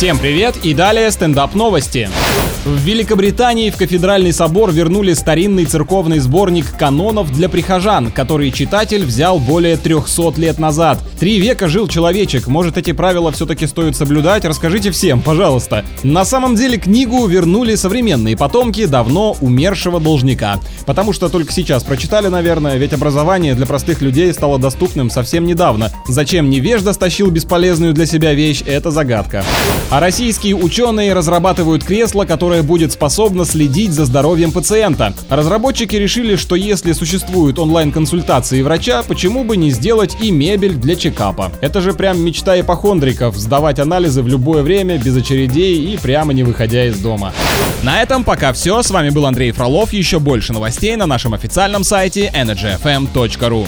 Всем привет и далее стендап новости. В Великобритании в кафедральный собор вернули старинный церковный сборник канонов для прихожан, который читатель взял более 300 лет назад. Три века жил человечек, может эти правила все-таки стоит соблюдать, расскажите всем, пожалуйста. На самом деле книгу вернули современные потомки давно умершего должника. Потому что только сейчас прочитали, наверное, ведь образование для простых людей стало доступным совсем недавно. Зачем невежда стащил бесполезную для себя вещь, это загадка. А российские ученые разрабатывают кресло, которое будет способно следить за здоровьем пациента. Разработчики решили, что если существуют онлайн-консультации врача, почему бы не сделать и мебель для чекапа. Это же прям мечта ипохондриков – сдавать анализы в любое время, без очередей и прямо не выходя из дома. На этом пока все. С вами был Андрей Фролов. Еще больше новостей на нашем официальном сайте energyfm.ru.